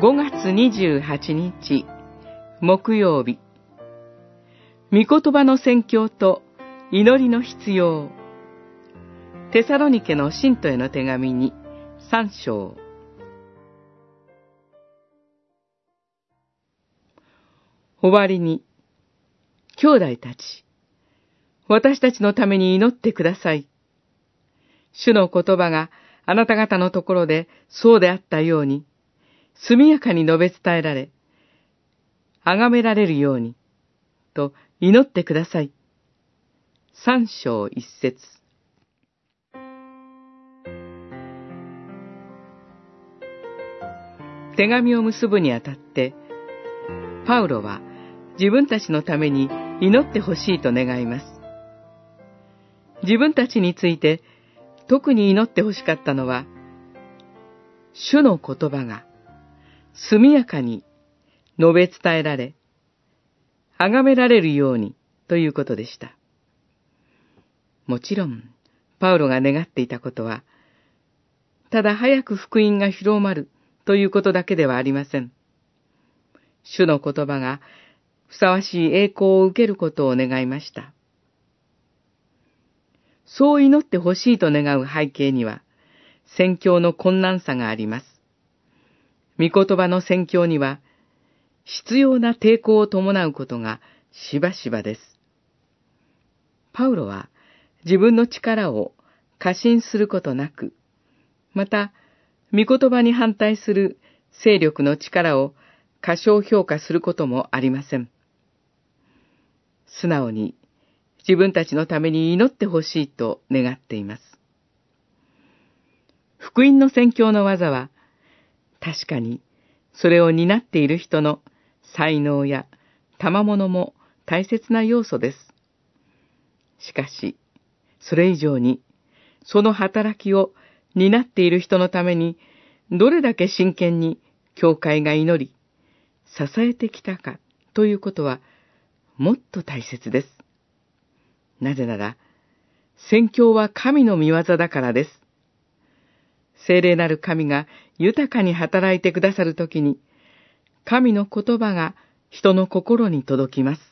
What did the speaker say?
5月28日、木曜日。御言葉の宣教と祈りの必要。テサロニケの信徒への手紙に3章。終わりに、兄弟たち、私たちのために祈ってください。主の言葉があなた方のところでそうであったように、速やかに述べ伝えられ、崇められるように、と祈ってください。三章一節手紙を結ぶにあたって、パウロは自分たちのために祈ってほしいと願います。自分たちについて特に祈ってほしかったのは、主の言葉が速やかに述べ伝えられ、崇められるようにということでした。もちろん、パウロが願っていたことは、ただ早く福音が広まるということだけではありません。主の言葉がふさわしい栄光を受けることを願いました。そう祈ってほしいと願う背景には、宣教の困難さがあります。御言葉の宣教には、必要な抵抗を伴うことがしばしばです。パウロは自分の力を過信することなく、また、御言葉に反対する勢力の力を過小評価することもありません。素直に自分たちのために祈ってほしいと願っています。福音の宣教の技は、確かに、それを担っている人の才能や賜物も大切な要素です。しかし、それ以上に、その働きを担っている人のために、どれだけ真剣に教会が祈り、支えてきたかということは、もっと大切です。なぜなら、宣教は神の見業だからです。聖霊なる神が豊かに働いてくださるときに、神の言葉が人の心に届きます。